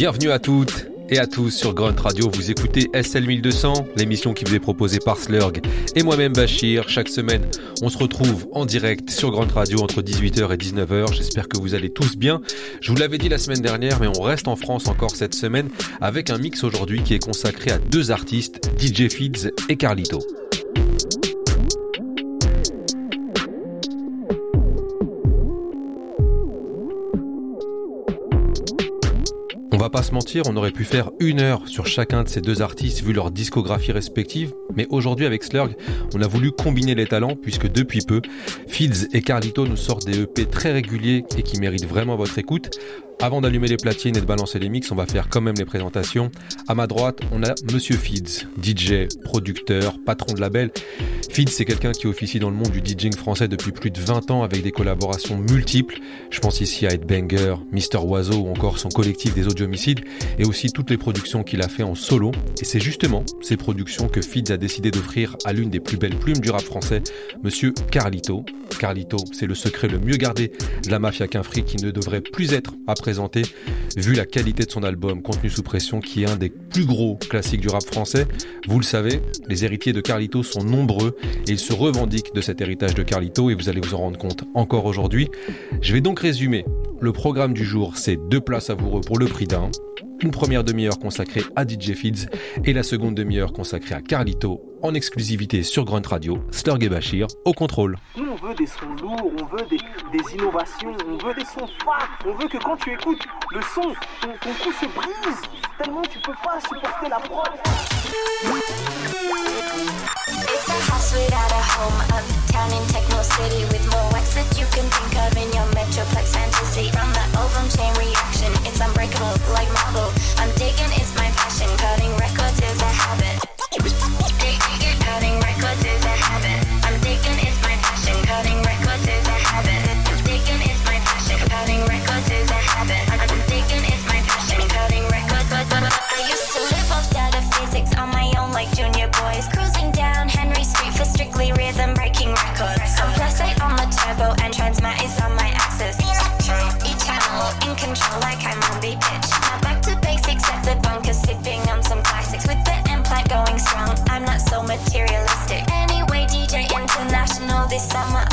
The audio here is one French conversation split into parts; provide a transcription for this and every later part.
Bienvenue à toutes et à tous sur Grunt Radio. Vous écoutez SL 1200, l'émission qui vous est proposée par Slurg et moi-même Bachir. Chaque semaine, on se retrouve en direct sur Grunt Radio entre 18h et 19h. J'espère que vous allez tous bien. Je vous l'avais dit la semaine dernière, mais on reste en France encore cette semaine avec un mix aujourd'hui qui est consacré à deux artistes, DJ Feeds et Carlito. Va pas se mentir, on aurait pu faire une heure sur chacun de ces deux artistes vu leur discographie respective, mais aujourd'hui avec Slurg, on a voulu combiner les talents puisque depuis peu, Fields et Carlito nous sortent des EP très réguliers et qui méritent vraiment votre écoute. Avant d'allumer les platines et de balancer les mix, on va faire quand même les présentations. À ma droite, on a Monsieur Feeds, DJ, producteur, patron de label. Feeds, c'est quelqu'un qui officie dans le monde du DJing français depuis plus de 20 ans avec des collaborations multiples. Je pense ici à Headbanger, Mister Oiseau ou encore son collectif des audiomicides et aussi toutes les productions qu'il a fait en solo. Et c'est justement ces productions que Feeds a décidé d'offrir à l'une des plus belles plumes du rap français, Monsieur Carlito. Carlito, c'est le secret le mieux gardé de la mafia qu'un fric qui ne devrait plus être après vu la qualité de son album Contenu sous pression, qui est un des plus gros classiques du rap français. Vous le savez, les héritiers de Carlito sont nombreux et ils se revendiquent de cet héritage de Carlito et vous allez vous en rendre compte encore aujourd'hui. Je vais donc résumer. Le programme du jour, c'est deux places savoureux pour le prix d'un une première demi-heure consacrée à DJ Feeds et la seconde demi-heure consacrée à Carlito en exclusivité sur Grunt Radio, Slurg et Bachir au contrôle. Nous on veut des sons lourds, on veut des, des innovations, on veut des sons forts, on veut que quand tu écoutes le son, ton, ton cou se brise, tellement tu peux pas supporter la prod. It's a house without a home, uptown in Techno City with more wax that you can think of in your Metroplex fantasy. From the ovum chain reaction, it's unbreakable like marble. I'm digging, it's my passion. Cutting records summer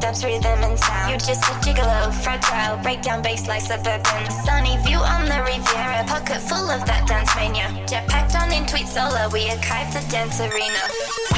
disfigured dubs, rhythm and sound You're just a gigolo, fragile, breakdown bass like suburban. Sunny view on the Riviera, pocket full of that dance mania. Jet packed on in tweet solo, we archive the dance arena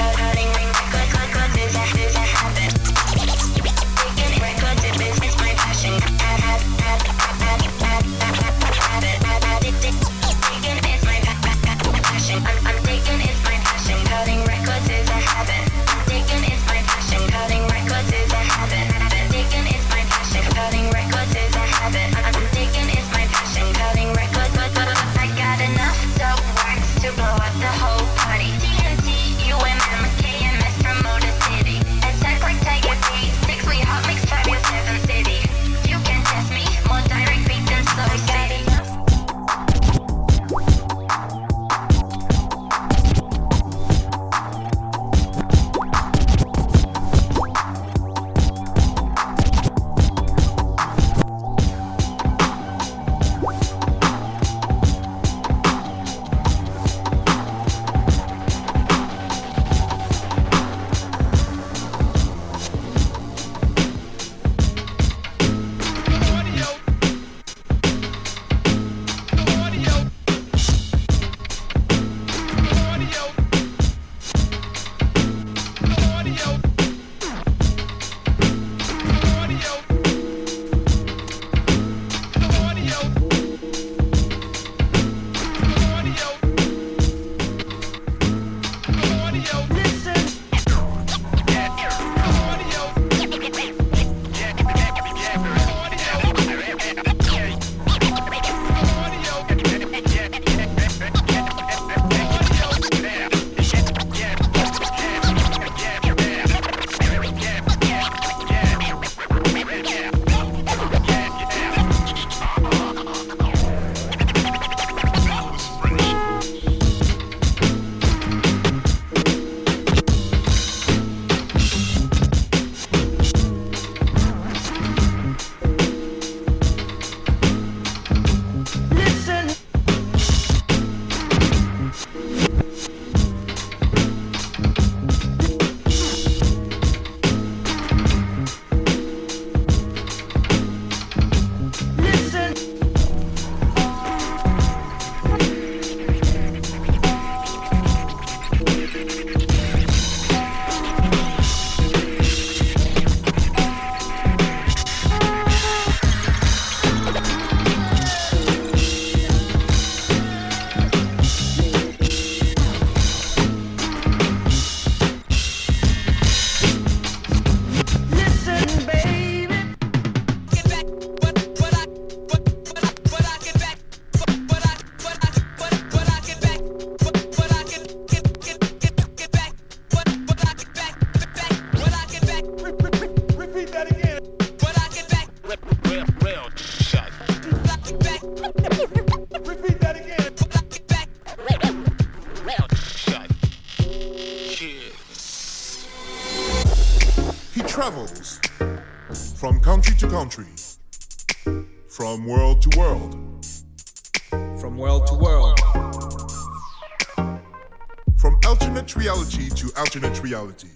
reality.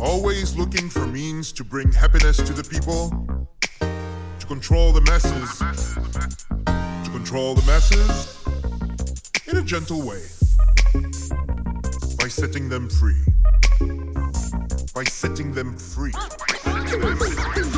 Always looking for means to bring happiness to the people, to control the masses, to control the masses in a gentle way by setting them free. By setting them free.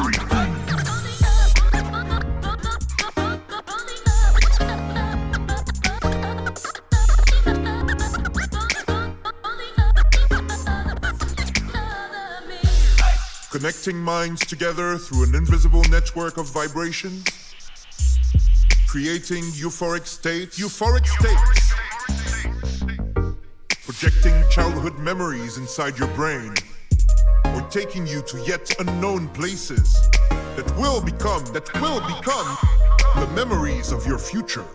Connecting minds together through an invisible network of vibrations. Creating euphoric states. Euphoric states projecting childhood memories inside your brain, or taking you to yet unknown places that will become, that will become the memories of your future.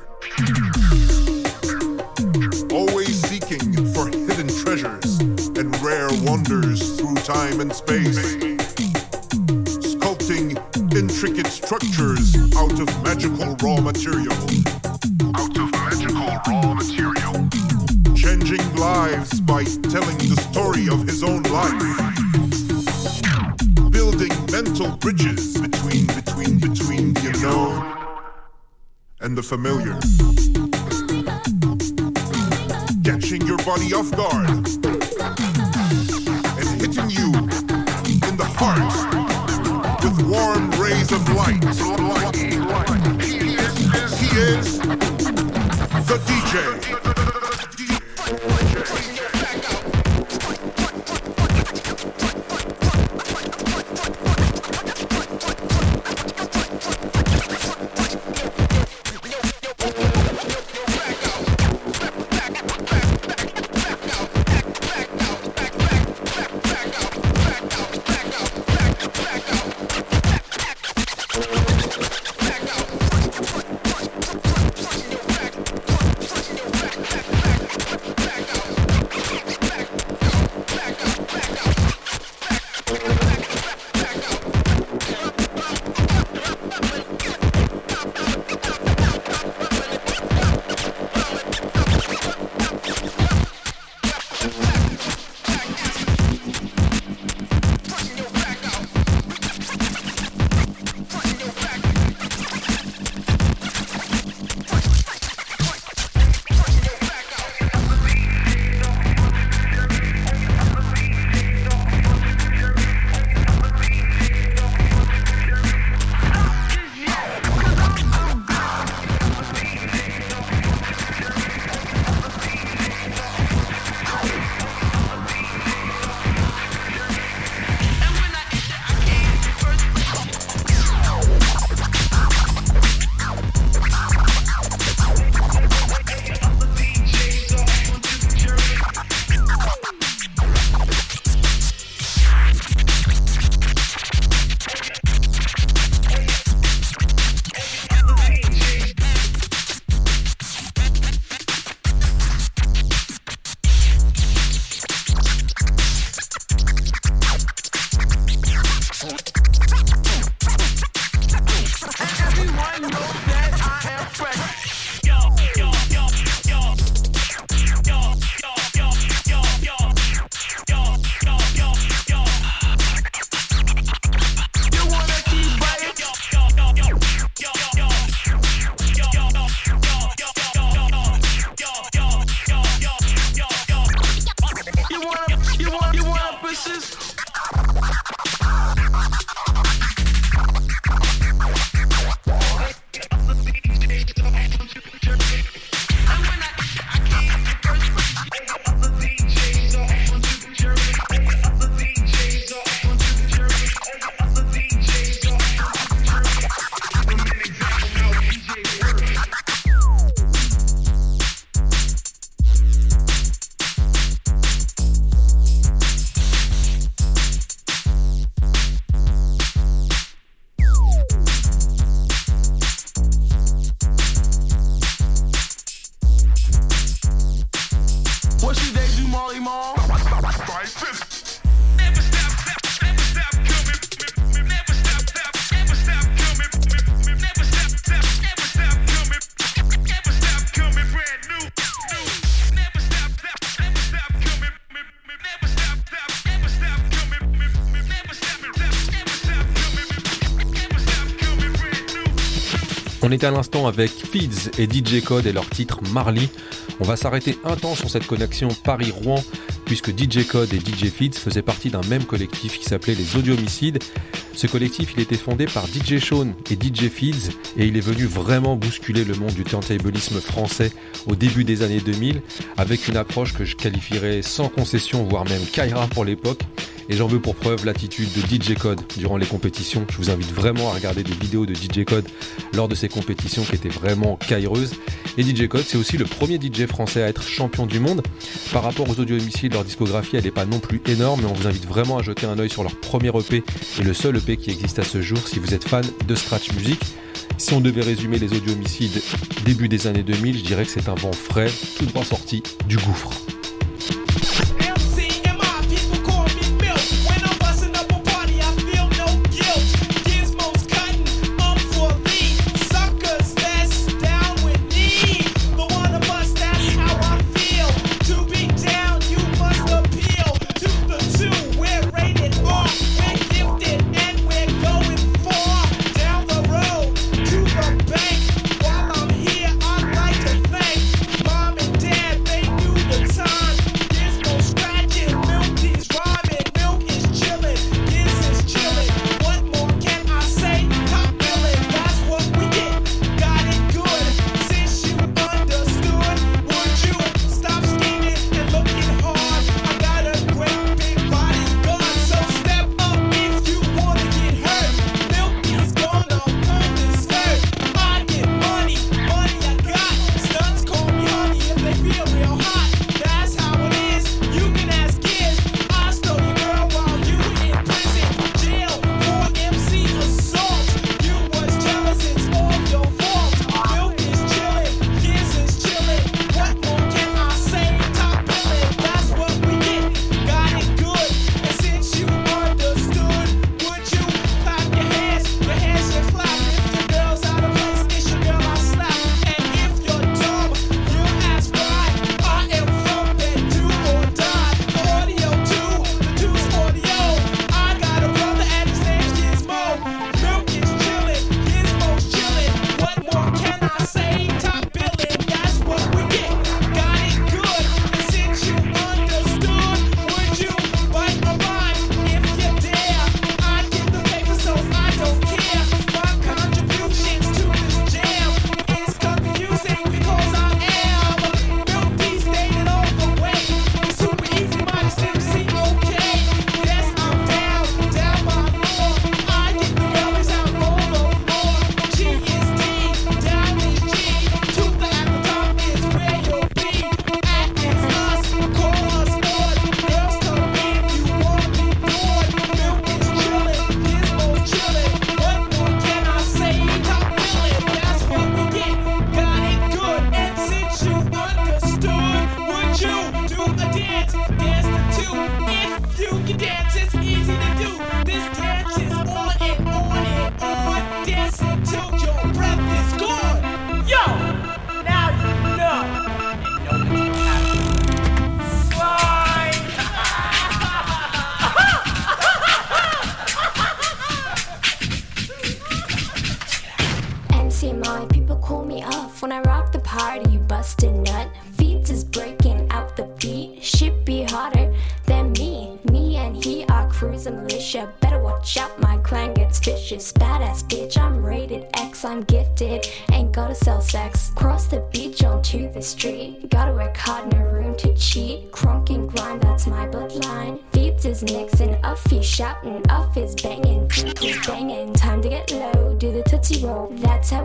Always seeking for hidden treasures and rare wonders through time and space. Structures out of magical raw material. Out of magical raw material changing lives by telling the story of his own life. Building mental bridges between, between, between the unknown and the familiar. Catching your body off guard rays of light. He is the DJ. On était à l'instant avec Feeds et DJ Code et leur titre Marley. On va s'arrêter un temps sur cette connexion Paris-Rouen puisque DJ Code et DJ Feeds faisaient partie d'un même collectif qui s'appelait les Audiomicides. Ce collectif, il était fondé par DJ Sean et DJ Feeds et il est venu vraiment bousculer le monde du turntablisme français au début des années 2000 avec une approche que je qualifierais sans concession voire même Kaira pour l'époque et j'en veux pour preuve l'attitude de DJ Code durant les compétitions. Je vous invite vraiment à regarder des vidéos de DJ Code lors de ces compétitions qui étaient vraiment cailleuses. Et DJ Code, c'est aussi le premier DJ français à être champion du monde. Par rapport aux audio homicides, leur discographie, elle n'est pas non plus énorme, mais on vous invite vraiment à jeter un oeil sur leur premier EP et le seul EP qui existe à ce jour si vous êtes fan de scratch music. Si on devait résumer les audio homicides début des années 2000, je dirais que c'est un vent frais, tout droit sorti du gouffre. sell sex. Cross the beach onto the street. Gotta work hard, no room to cheat. Crunk and grind, that's my bloodline. Beats is nixin', off he's shouting, off is banging, he's banging. Time to get low, do the tootsie roll. That's how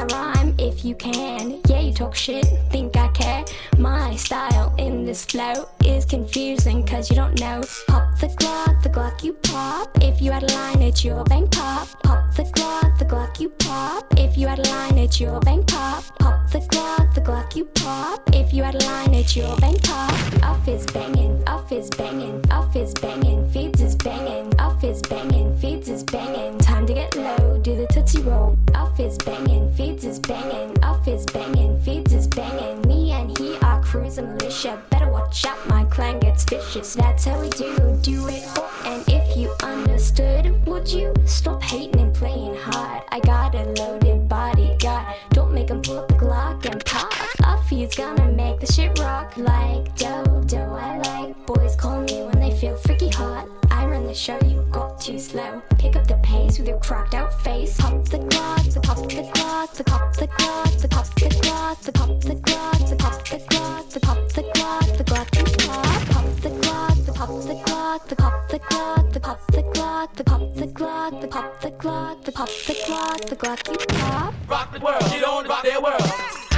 my rhyme if you can? Yeah, you talk shit, think I care. My style in this flow is confusing, cause you don't know. Pop the Glock, the Glock you pop. If you had a line, it's your bang pop. Pop the Glock, the Glock you pop. If you had a line, it's your bang pop. Pop the Glock, the Glock you pop. If you had a line, it's your bang pop. Off is banging, off is banging, off is banging, feeds is banging, off is banging, feeds is banging. Time to get low, do the tootsie roll. Is banging, feeds is banging, off is banging, feeds is banging. Me and he are cruising militia. Better watch out, my clan gets vicious. That's how we do, do it. And if you understood, would you stop hating and playing hard? I got a loaded bodyguard. Don't make him pull up the Glock and pop. Off he's gonna make the shit rock like dodo. I like boys call me when they feel freaky hot. Run the show, you got too slow. Pick up the pace with your cracked out face. Hop the Glock, the pop the Glock, the pop the Glock, the pop the Glock, the pop the Glock, the pop the Glock, the pop the Glock, the Glock you pop. Pop the Glock, the pop the Glock, the pop the Glock, the pop the Glock, the pop the Glock, the pop the Glock, the pop the Glock, the Glock you pop. Rock the world, get on, rock their world.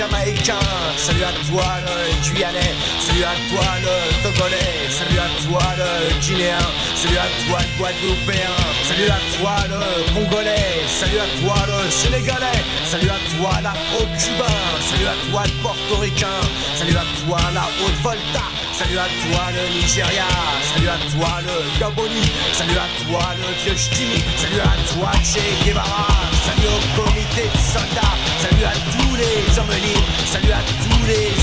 Jamaïcain. Salut à toi, le Guyanais. Salut à toi, le Togolais. Salut à toi, le Guinéen. Salut à toi, le Guadeloupéen. Salut à toi, le Congolais. Salut à toi, le Sénégalais. Salut à toi, l'Afro-Cubain. Salut à toi, le Portoricain. Salut à toi, la Haute-Volta. Salut à toi, le Nigeria. Salut à toi, le Gaboni. Salut à toi, le vieux. Salut à toi, Che Guevara. Salut au comité de soldats. Salut à tous Salut à tous les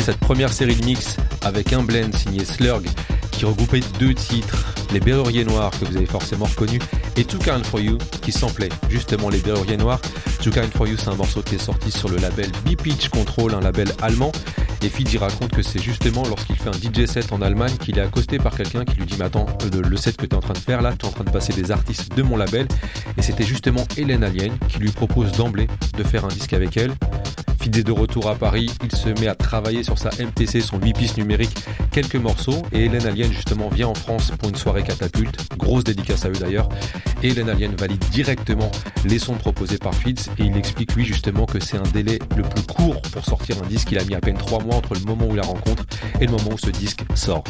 cette première série de mix avec un blend signé Slurg qui regroupait deux titres, Les Berruriers Noirs que vous avez forcément reconnu et Too Kind For You qui samplait justement Les Berruriers Noirs. Too Kind For You c'est un morceau qui est sorti sur le label B-Pitch Control, un label allemand et Fidji raconte que c'est justement lorsqu'il fait un DJ set en Allemagne qu'il est accosté par quelqu'un qui lui dit Mais attends, le, set que tu es en train de faire là, tu es en train de passer des artistes de mon label. Et c'était justement Hélène Alien qui lui propose d'emblée de faire un disque avec elle. Fidé de retour à Paris, il se met à travailler sur sa MPC, son 8 pistes numérique, quelques morceaux. Et Hélène Alien, justement, vient en France pour une soirée catapulte. Grosse dédicace à eux d'ailleurs. Et Hélène Alien valide directement les sons proposés par Fitz. Et il explique, lui, justement, que c'est un délai le plus court pour sortir un disque. Il a mis à peine 3 mois entre le moment où il la rencontre et le moment où ce disque sort.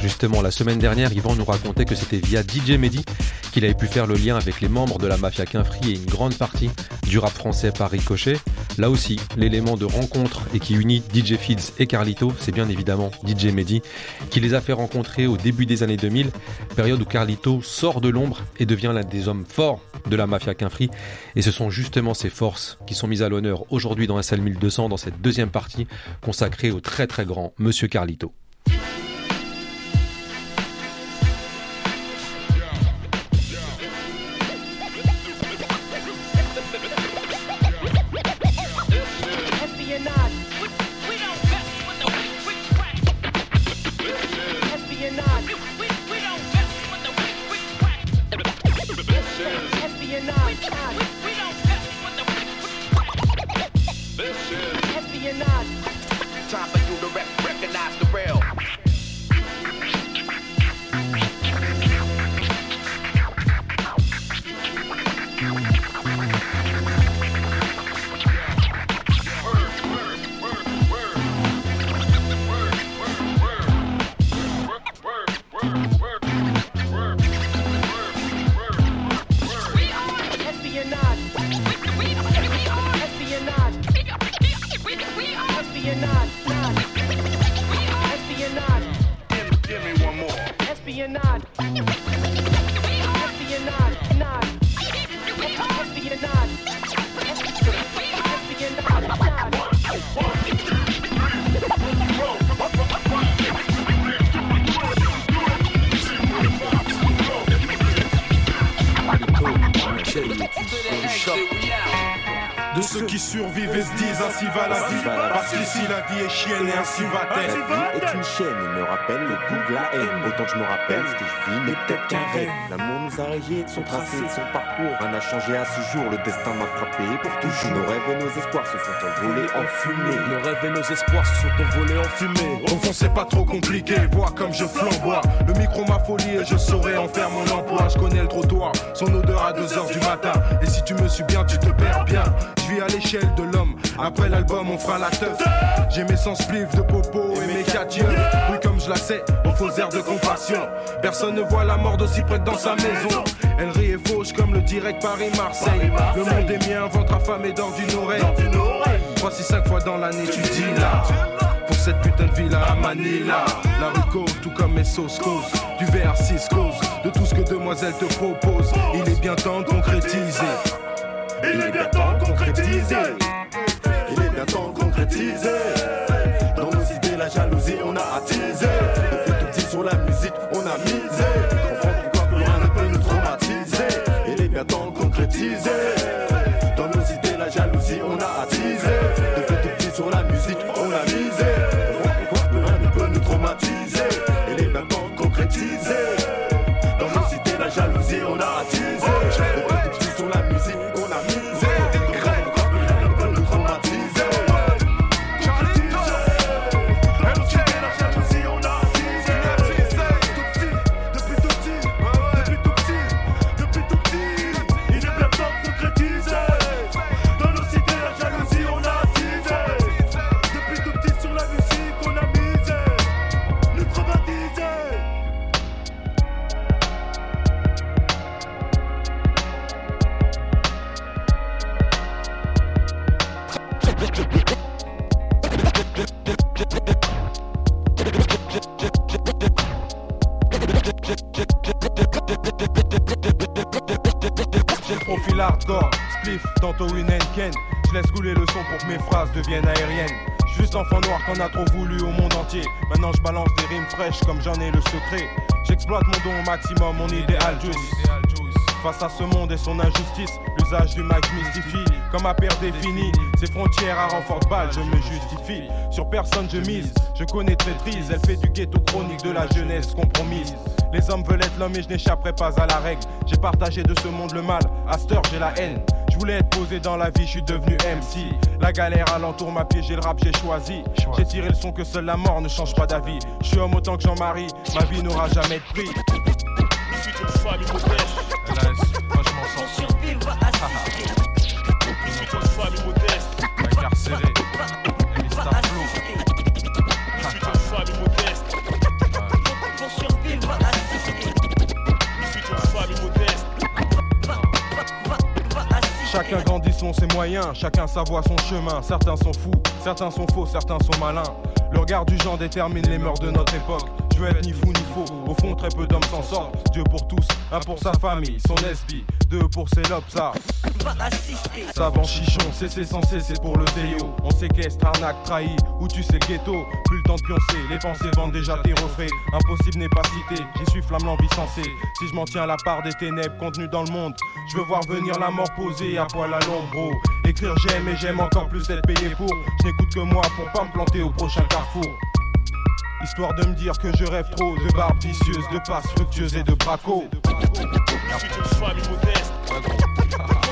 Justement, la semaine dernière, Yvan nous racontait que c'était via DJ Mehdi qu'il avait pu faire le lien avec les membres de la Mafia Quinfri et une grande partie du rap français par ricochet. Là aussi, l'élément de rencontre et qui unit DJ Fields et Carlito, c'est bien évidemment DJ Mehdi, qui les a fait rencontrer au début des années 2000, période où Carlito sort de l'ombre et devient l'un des hommes forts de la Mafia Quinfri. Et ce sont justement ces forces qui sont mises à l'honneur aujourd'hui dans SL 1200 dans cette deuxième partie consacrée au très très grand Monsieur Carlito. Changé à ce jour, le destin m'a frappé. Pour toujours, nos rêves et nos espoirs se sont envolés en fumée. Nos rêves et nos espoirs se sont envolés en fumée. Au fond, c'est pas trop compliqué, vois comme je flamboie. Le micro m'a folie et je saurais en faire mon emploi. Je connais le trottoir, son odeur à 2h du matin. Et si tu me suis bien, tu te perds bien. Je vis à l'échelle de l'homme. Après l'album, on fera la teuf. J'ai mes sens spliff de popo et mes quatre je la sais, aux faux airs de compassion. Personne ne voit la mort d'aussi près dans sa maison. Elle rit et fauche comme le direct Paris-Marseille. Le monde est mien, ventre affamé dans d'une oreille. Voici cinq fois dans l'année, tu dis là. Pour cette putain de villa à Manila. La rue cause, tout comme mes sauces cause. Du verre 6 cause. De tout ce que demoiselle te propose. Il est bien temps de concrétiser. Il est bien temps de concrétiser. Il est bien temps de concrétiser. La jalousie, on a attisé. Depuis tout petit sur la musique, on a misé. Comprends pourquoi plus rien ne peut nous traumatiser. Il est bien temps de concrétiser. Tantôt une Ken. Je laisse couler le son pour que mes phrases deviennent aériennes. Juste enfant noir qu'on a trop voulu au monde entier. Maintenant je balance des rimes fraîches comme j'en ai le secret. J'exploite mon don au maximum, mon idéal juice. Face à ce monde et son injustice, l'usage du mag mystifie. Comme ma père définit ses frontières à renfort de balle, je me justifie. Sur personne je mise, je connais traîtrise. Elle fait du ghetto chronique de la jeunesse compromise. Les hommes veulent être l'homme et je n'échapperai pas à la règle. J'ai partagé de ce monde le mal, à cette heure j'ai la haine. Je voulais être posé dans la vie, je suis devenu MC. La galère alentour m'a piégé, le rap j'ai choisi. J'ai tiré le son que seule la mort ne change pas d'avis. Je suis homme autant que Jean-Marie, ma vie n'aura jamais de prix. Je suis une famille modeste. Franchement. Je suis une famille modeste. Selon ses moyens, chacun sa voie, son chemin. Certains sont fous, certains sont faux, certains sont malins. Le regard du genre détermine les mœurs de notre époque. Je veux être ni fou ni faux, au fond très peu d'hommes s'en sortent. Dieu pour tous, un pour sa famille, son SB, deux pour ses lobes, ça. Savant chichon, cessez sans cesser pour le déo. On séquestre, arnaque, trahi, ou tu sais le ghetto. Plus le temps de pioncer, les pensées vendent déjà tes refrains. Impossible n'est pas cité, j'y suis flamme l'envie sensée. Si je m'en tiens à la part des ténèbres contenues dans le monde, je veux voir venir la mort posée à poil à l'ombre. Écrire j'aime et j'aime encore plus être payé pour. Je n'écoute que moi pour pas me planter au prochain carrefour. Histoire de me dire que je rêve trop de barbes vicieuses, de passes fructueuses et de bracos. Je suis une famille modeste.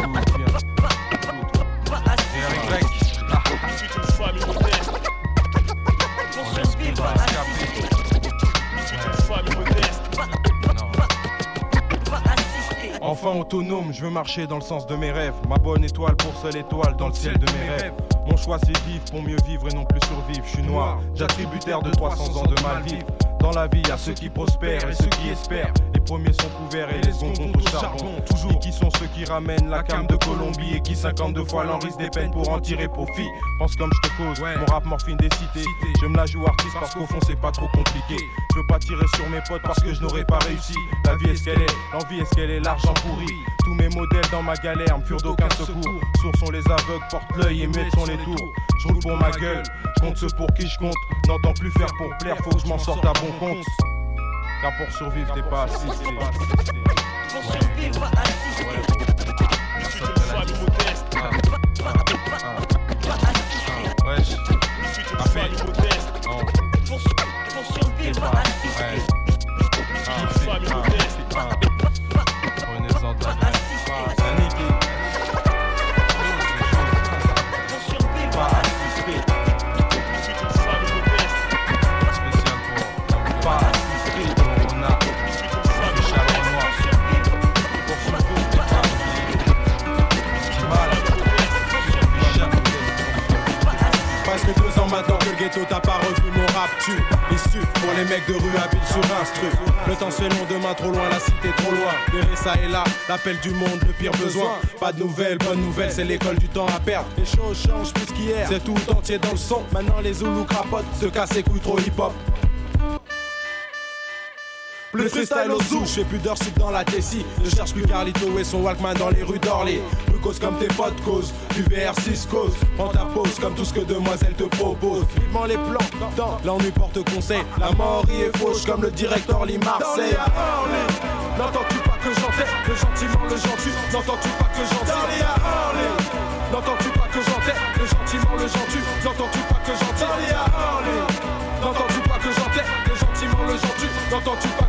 Là autonome, je veux marcher dans le sens de mes rêves. Ma bonne étoile pour seule étoile dans le ciel de mes rêves. Mon choix c'est vivre pour mieux vivre et non plus survivre. Je suis noir, j'attributaire de 300 ans de mal vivre. Dans la vie, y a ceux qui prospèrent et ceux qui espèrent. Les premiers sont couverts et les seconds au charbon. Toujours. Et qui sont ceux qui ramènent la cam de Colombie et qui 52 fois l'enrisent des peines pour en tirer profit. Pense comme je te cause, mon rap morphine des cités. Je me la joue artiste parce qu'au fond c'est pas trop compliqué. Je veux pas tirer sur mes potes parce que je n'aurais pas réussi. La vie est ce qu'elle est, l'envie est ce qu'elle est, l'argent pourri. Tous mes modèles dans ma galère me furent d'aucun secours. Sourds sont les aveugles, portent l'œil et muettes sont les tours. Je roule pour ma gueule, compte ceux pour qui je compte. N'entends plus faire pour plaire, faut que je m'en sorte à bon compte. Car pour survivre, t'es pas assisté. Je suis une famille modeste. Wesh, Je suis une famille ghetto t'a pas revu mon rap tu Issu pour les mecs de rue habiles sur instru. Le temps se fait long demain trop loin la cité trop loin. Derrière ça et là l'appel du monde le pire besoin. Pas de nouvelles bonne nouvelle c'est l'école du temps à perdre. Les choses changent plus qu'hier C'est tout entier dans le son. Maintenant les Zoulous crapotent Se cassent les couilles trop hip hop plus freestyle au zoo, je fais plus d'heures dans la Tessie. Je cherche plus Carlito et son Walkman dans les rues d'Orly. Plus cause comme tes potes cause, du VR6 cause. Prends ta pause comme tout ce que demoiselle te propose. Vivement les plans, dans l'ennui porte conseil. La mort y est fauche comme le directeur Lee Marseille. N'entends-tu pas que j'entends le gentiment, le gentil? N'entends-tu pas que j'entends N'entends-tu pas que j'entends le gentiment, le gentil? N'entends-tu pas que j'entends N'entends-tu pas que j'entends le gentiment, le gentil? N'entends-tu pas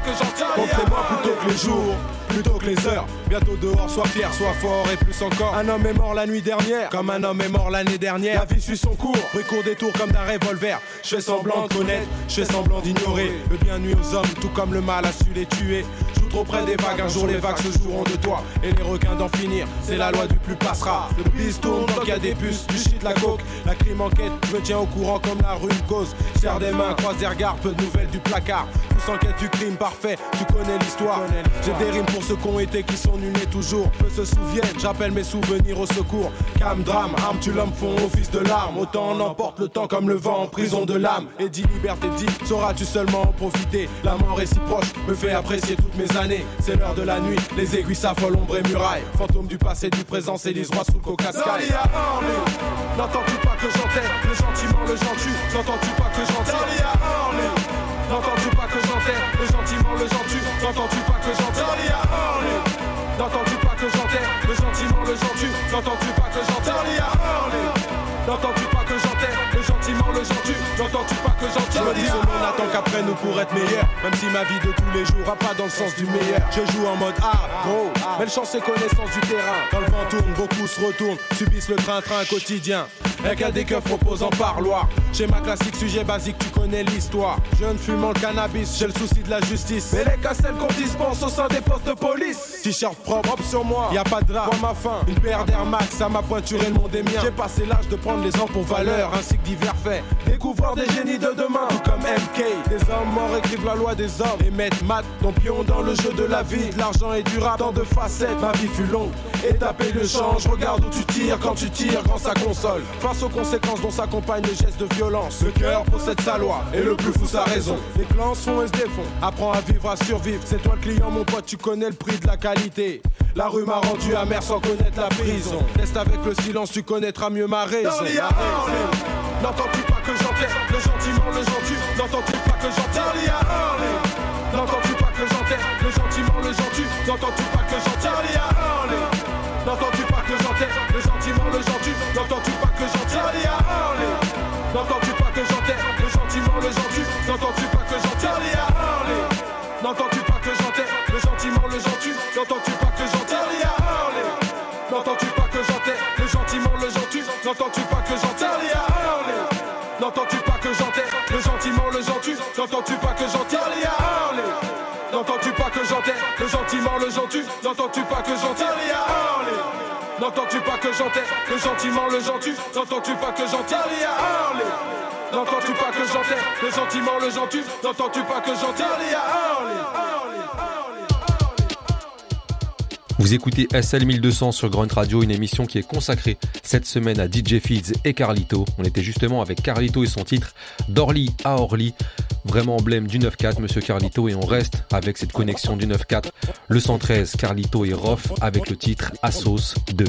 que les jours, plutôt que les heures. Bientôt dehors, sois fier, sois fort et plus encore. Un homme est mort la nuit dernière, comme un homme est mort l'année dernière. La vie suit son cours, rue court des tours comme d'un revolver. Je fais semblant de connaître, je fais semblant d'ignorer. Le bien nuit aux hommes, tout comme le mal a su les tuer. Trop près des vagues, un jour les vagues se joueront de toi. Et les requins d'en finir, c'est la loi du plus passera. Le bis tourne qu'il y a des puces, du shit, la coke. La crime enquête, je me tiens au courant comme la rue cause. Serre des mains, croise des regards, peu de nouvelles du placard. Tous en quête du crime parfait, tu connais l'histoire. J'ai des rimes pour ceux qui ont été, qui sont nuls toujours. Peu se souviennent, j'appelle mes souvenirs au secours. Cam, drame, arme, tu l'homme font office de larmes. Autant on emporte le temps comme le vent en prison de l'âme. Et dit liberté, dit, sauras-tu seulement en profiter? La mort est si proche, me fait apprécier toutes mes années. C'est l'heure de la nuit, les aiguilles s'affolent, ombre et murailles. Fantôme du passé, du présent, c'est les rois sous le coca sky. N'entends-tu pas que j'entends le gentiment, le gentil? N'entends-tu pas que j'entends N'entends-tu pas que j'entends le gentiment, le gentil? N'entends-tu pas que j'entends N'entends-tu pas que j'entends le gentiment, le gentil? N'entends-tu pas que j'entends N'entends-tu pas que j'entends gentiment, le gentil N'entends-tu pas que Je me dis ce monde attend qu'après nous pour être meilleur Même si ma vie de tous les jours va pas dans le sens du meilleur. Je joue en mode hard, gros Belle chance et connaissance du terrain. Quand le vent tourne, beaucoup se retournent Subissent le train-train quotidien. Avec des keufs propose en parloir Schéma classique, sujet basique, tu connais l'histoire. Jeune fumant le cannabis, j'ai le souci de la justice. Mais les casselles qu'on dispense au sein des postes de police. T-shirt propre, propre sur moi, y a pas de drap, vois ma faim Une paire d'Air Max, ça m'a pointuré le monde est mien J'ai passé l'âge de prendre les ans pour valeur Ainsi que divers faits Découvreur des génies de demain, comme MK Des hommes morts écrivent la loi des hommes Et mettent mat, ton pion dans le jeu de la vie. L'argent et du rap, tant de facettes Ma vie fut longue, étapée le change. Regarde où tu tires, quand tu tires, quand ça console. Face aux conséquences dont s'accompagnent les gestes de violence Le cœur possède sa loi, et le plus fou sa raison. Les clans se font et se défont, apprends à vivre, à survivre. C'est toi le client mon pote, tu connais le prix de la qualité. La rue m'a rendu amer sans connaître la prison. Teste avec le silence, tu connaîtras mieux ma raison. N'entends-tu pas que j'entends le gentiment, le gentil. N'entends-tu pas que j'entends N'entends-tu pas que j'entends le gentiment, le gentil. N'entends-tu pas que j'entends N'entends-tu pas que j'entends le gentiment, le gentil. N'entends-tu pas que j'entends N'entends-tu pas que j'entends le gentiment, le gentil. N'entends-tu pas le gentil. N'entends-tu pas que j'entends N'entends-tu pas que j'entends le gentiment, le gentil. N'entends-tu pas que j'entends N'entends-tu pas que j'entends le gentiment, le gentil. N'entends-tu pas que j'entends Vous écoutez SL 1200 sur Grunt Radio, une émission qui est consacrée cette semaine à DJ Feeds et Carlito. On était justement avec Carlito et son titre d'Orly à Orly, vraiment emblème du 9-4, monsieur Carlito, et on reste avec cette connexion du 9-4, le 113, Carlito et Roff avec le titre Assos 2.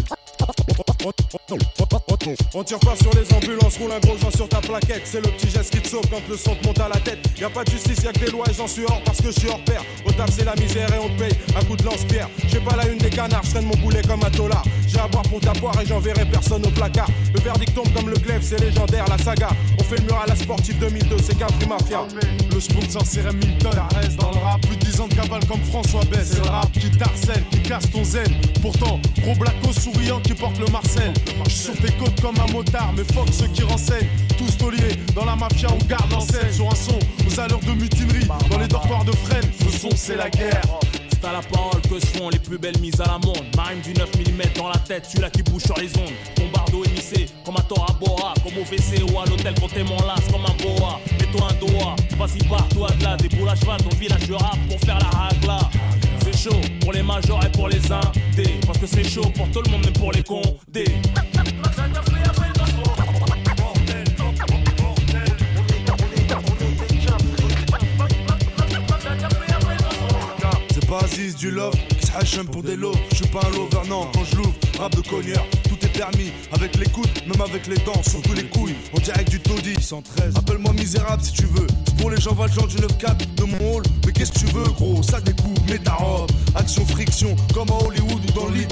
On tire pas sur les ambulances, roule un gros joint sur ta plaquette. C'est le petit geste qui te sauve quand le son te monte à la tête. Y a pas de justice, y'a que des lois et j'en suis hors parce que je suis hors pair. Au taf, c'est la misère et on paye un coup de lance-pierre. J'ai pas la une des canards, je mon boulet comme un dollar. J'ai à boire pour ta poire et j'enverrai personne au placard. Le verdict tombe comme le glaive, c'est légendaire, la saga. On fait le mur à la sportive 2002, c'est Capri Mafia. Le sponsor c'est Remington, reste dans le rap. Plus de 10 ans de cabale comme François Bess. C'est le rap qui t'harcèle, qui casse ton zen. Pourtant, gros blacko souriant qui porte le Marcel. Je sur tes côtes comme un motard, mais fuck ceux qui renseignent. Tous tauliers, dans la mafia on garde en scène. Sur un son, aux allures de mutinerie, dans les dortoirs de Fresnes. Ce son c'est la guerre. C'est à la parole que se font les plus belles mises à la monde. Marine du 9 mm dans la tête, celui-là qui bouge sur les ondes. Bombardo émissé, comme à Tora Bora, comme au WC ou à l'hôtel quand t'es mon las, comme un boa. Mets-toi un doigt, vas-y partout à de là, des boules à cheval, ton village de rap pour faire la ragla. Pour les majors et pour les indés. Parce que c'est chaud pour tout le monde, même pour les condés. C'est pas Aziz du love qui se pour des lots. Je suis pas un lover, non, quand je l'ouvre, rap de cogneur. Permis, avec l'écoute, même avec les dents, surtout les couilles. En direct du taudis, 113. Appelle-moi misérable si tu veux. Pour les gens valjean du 9-4 de mon hall. Mais qu'est-ce que tu veux, gros? Ça découpe, mets ta robe. Action, friction, comme à Hollywood ou dans l'île.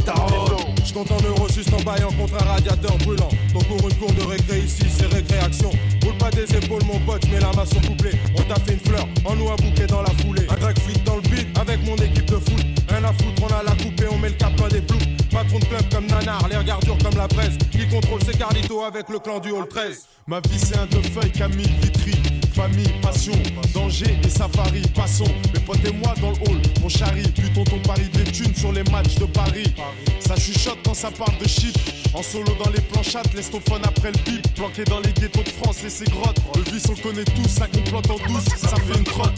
Je compte en euros juste en baillant contre un radiateur brûlant. Donc pour une cour de récré ici, c'est récréation. Roule pas des épaules, mon pote, mets la main sur couplet. On t'a fait une fleur, en nous un bouquet dans la foulée. Un drag fit dans le beat, avec mon équipe de foot. Rien à foutre, on a la coupe et on met le cap dans des ploucs. Patron de club comme Nanar, les regards durs comme la presse. Qui contrôle ses Carlito avec le clan du Hall 13. Ma vie c'est un deux feuilles, Camille, Vitry. Famille, passion, danger et safari, passons. Mes potes et moi dans le hall, on charrie. Plutôt ton pari des thunes sur les matchs de Paris. Ça chuchote quand ça parle de shit. En solo dans les planchattes, laisse ton phone après le bip. Planqué dans les ghettos de France et ses grottes. Le vice on le connaît tous, ça complote en douce, ça fait une trotte.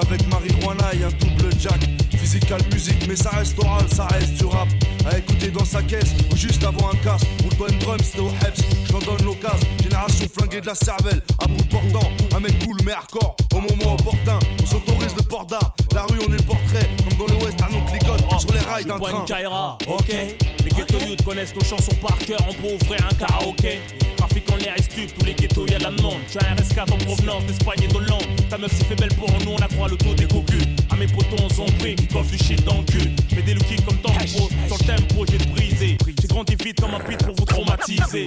Avec marijuana et un double jack. Physical musique, mais ça reste oral, ça reste du rap. À écouter dans sa caisse ou juste avant un casse. Roule-toi une drum, c'était au Heps, je t'en donne l'occasion. Génération flinguée de la cervelle, à bout portant. Un mec cool mais hardcore, au moment opportun. On s'autorise le port d'art. La rue, on est le portrait, comme dans l'ouest, un oncle ligote sur les rails d'un train. une Kaira, ok. Les ghetto youths connaissent nos chansons par cœur, on peut ouvrir un karaoké. En l'air et stup, tous les ghettos y'a la demande. J'suis un RS4 en provenance d'Espagne et d'Hollande. Ta meuf s'est fait belle pour nous, on accroît le taux des cocus. À mes potons, on prie, coffre du shit dans le cul. Mets des lookies comme temps pro, sur le tempo, j'ai brisé. J'ai grandi vite comme un pit pour vous traumatiser.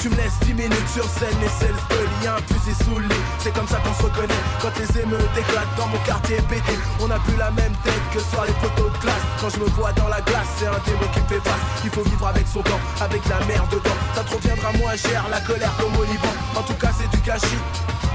Tu me laisses 10 minutes sur scène et spell. Y'a un fusil sous le c'est comme ça qu'on se reconnaît. Quand les émeutes éclatent dans mon quartier pété, on a plus la même tête que sur les photos de classe. Quand je me vois dans la glace, c'est un démon qui fait face. Il faut vivre avec son temps, avec la merde dedans. Ça te reviendra moins cher, la colère comme au Liban. En tout cas, c'est du gâchis.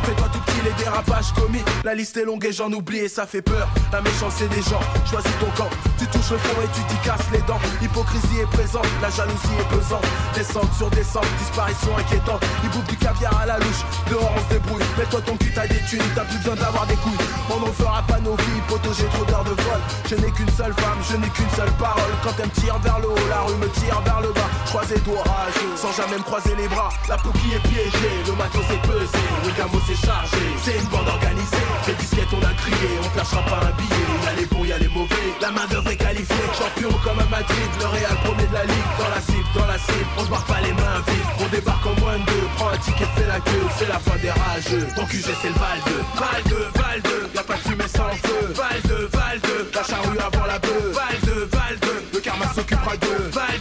Fais-toi tout petit les dérapages commis La liste est longue et j'en oublie et ça fait peur La méchance c'est des gens, choisis ton camp Tu touches le fond et tu t'y casses les dents Hypocrisie est présente, la jalousie est pesante Descente sur descente, disparition inquiétante Ils bouffent du caviar à la louche, dehors on se débrouille. Mets-toi ton cul, t'as des thunes, t'as plus besoin d'avoir des couilles. On n'en fera pas nos vies, poteau j'ai trop d'heures de vol. Je n'ai qu'une seule femme, je n'ai qu'une seule parole. Quand elle me tire vers le haut, la rue me tire vers le bas. Je croise les doigts sans jamais me croiser les bras. La qui est piégée, le matos est pesé. Le gamo c'est chargé, c'est une bande organisée. Les disquettes on a crié, on te lâchera pas un billet. Y'a les bons, y'a les mauvais, la main d'œuvre est qualifiée. Champion comme à Madrid, le Real premier de la ligue. Dans la cible, dans la cible, on se barre pas les mains vides débarque en moins de prends un ticket, fais la queue. C'est la fin des rageux, ton QG c'est le Val 2 Val 2, Val 2, y'a pas de fumée sans feu. Val 2, Val 2, la charrue avant la bœuf. Val 2, Val 2, le karma s'occupera d'eux. Val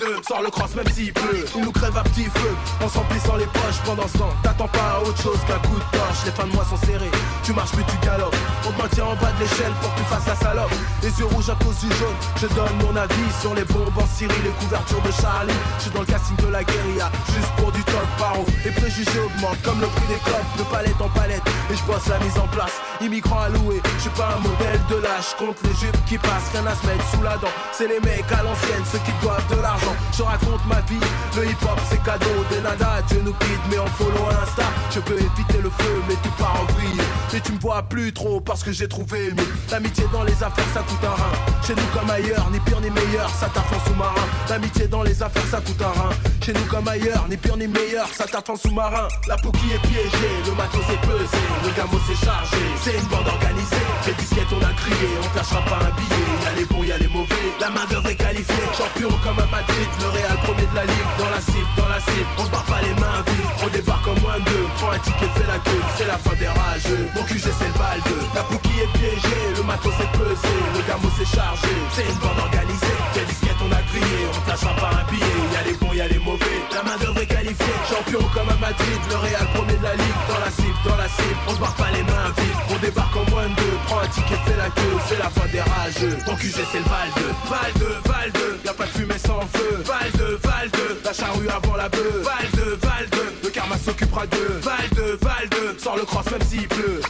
2, Val 2, sors le cross même s'il pleut. Il nous crève à petit feu, en s'emplissant les poches pendant ce temps. T'attends pas à autre chose qu'un coup de torche. Les fins de mois sont serrées, tu marches plus tu galopes. On te maintient en bas de l'échelle pour que tu fasses la salope. Les yeux rouges à cause du jaune, je donne mon avis Sur les bombes en Syrie, les couvertures de Charlie. Je suis dans le casting de la guérilla, juste pour du top paro Les préjugés augmentent comme le prix des clopes. De palette en palette, et je bosse la mise en place. Immigrant à louer, je suis pas un modèle de lâche. Contre les jupes qui passent, rien à se mettre sous la dent. C'est les mecs à l'ancienne, ceux qui doivent de l'argent Je raconte ma vie, le hip hop c'est cadeau Des nada, Dieu nous quitte, mais en follow Insta. Je peux éviter le feu, mais tout part en vrille. Mais tu me vois plus trop parce que j'ai trouvé mieux. L'amitié dans les affaires ça coûte un rein. Chez nous comme ailleurs, ni pire ni meilleur, ça tape en sous-marin. L'amitié dans les affaires ça coûte un rein. Chez nous comme ailleurs, ni pire ni meilleur, ça tape en sous-marin. La peau qui est piégée, le matos est pesé Le gamo c'est chargé, c'est une bande organisée Les disquettes on a crié, on te lâchera pas un billet. Y'a les bons, y'a les mauvais, la main d'œuvre est qualifiée. Champion comme à Le Real premier de la ligue Dans la cible, dans la cible, on se barre pas les mains vides On débarque en moins de deux, prends un ticket, fais la queue C'est la fin des rageux, mon QG c'est le Val 2 La qui est piégée, le matos est pesé Le gamo c'est chargé, c'est une bande organisée Les disquettes on a crié, on te lâchera pas un billet. Y'a les bons, y'a les mauvais, la main d'œuvre est Champion comme à Madrid, le Real premier de la ligue Dans la cible, dans la cible, on se barre pas les mains vides On débarque en moins de deux, prends un ticket, fais la queue C'est la fin des rageux, ton QG c'est le Val 2 Val 2, Val 2, y'a pas de fumée sans feu. Val 2, Val 2, la charrue avant la bœuf. Val 2, Val 2, le karma s'occupera d'eux. Val 2, Val 2, sors le cross même s'il pleut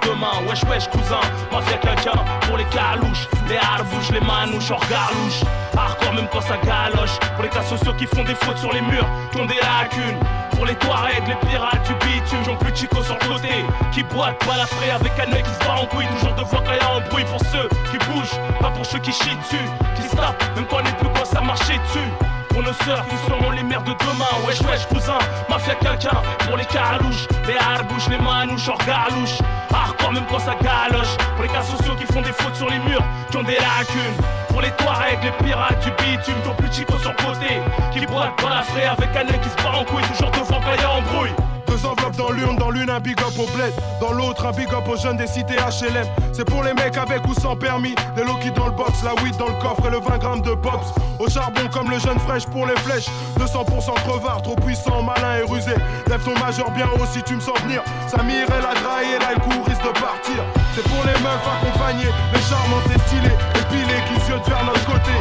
demain. Wesh, wesh, cousin, mafia quelqu'un pour les calouches, les harbouches, les manouches, hors garlouche. Hardcore même quand ça galoche. Pour les cas sociaux qui font des fautes sur les murs, qui ont des lacunes. Pour les Touaregs, les pirates du bitume, j'en plus chico sur le côté. Qui boite, balafré avec un œil qui se bat en couille. Toujours devant quand y a un bruit pour ceux qui bougent, pas pour ceux qui chient dessus. Qui se tapent, même quand on est plus gros, ça marcher dessus. Pour nos sœurs qui seront les mères de demain. Wesh, wesh, cousin, mafia quelqu'un. Pour les carouches, les harbouches, les manouches, hors galouche. Hardcore même quand ça galoche. Pour les cas sociaux qui font des fautes sur les murs, qui ont des lacunes. Pour les Touaregs, les pirates du bitume, qui ont plus chico sur côté. Qui boitent dans la fraie avec un œil qui se bat en couille. Toujours devant quand y a embrouille. Deux enveloppes dans l'une, dans l'une un big up au bled, dans l'autre un big up aux jeunes des cités HLM. C'est pour les mecs avec ou sans permis, des low dans le box, la weed dans le coffre et le 20 grammes de pops. Au charbon comme le jeune fraîche pour les flèches, 200% crevard, trop puissant, malin et rusé. Lève ton majeur bien haut si tu me sens venir. Samir et la draille et là le coup risque de partir. C'est pour les meufs accompagnées, les charmantes et stylées, épilées qui se vers notre côté.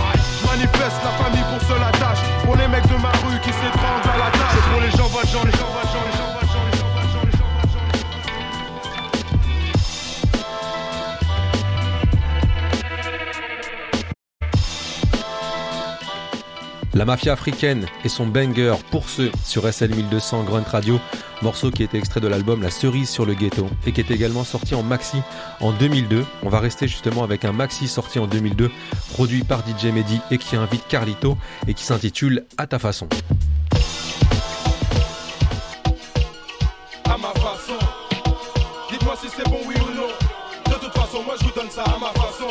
Manifeste la famille pour seule attache, pour les mecs de ma rue qui s'étranglent à la tâche. C'est pour les gens valjean, les gens. La mafia africaine et son banger pour ceux sur SL 1200 Grunt Radio, morceau qui était extrait de l'album La cerise sur le ghetto et qui est également sorti en maxi en 2002. On va rester justement avec un maxi sorti en 2002, produit par DJ Mehdi et qui invite Carlito et qui s'intitule À ta façon. à ma façon. Dites-moi si c'est bon. De toute façon, moi je vous donne ça à ma façon.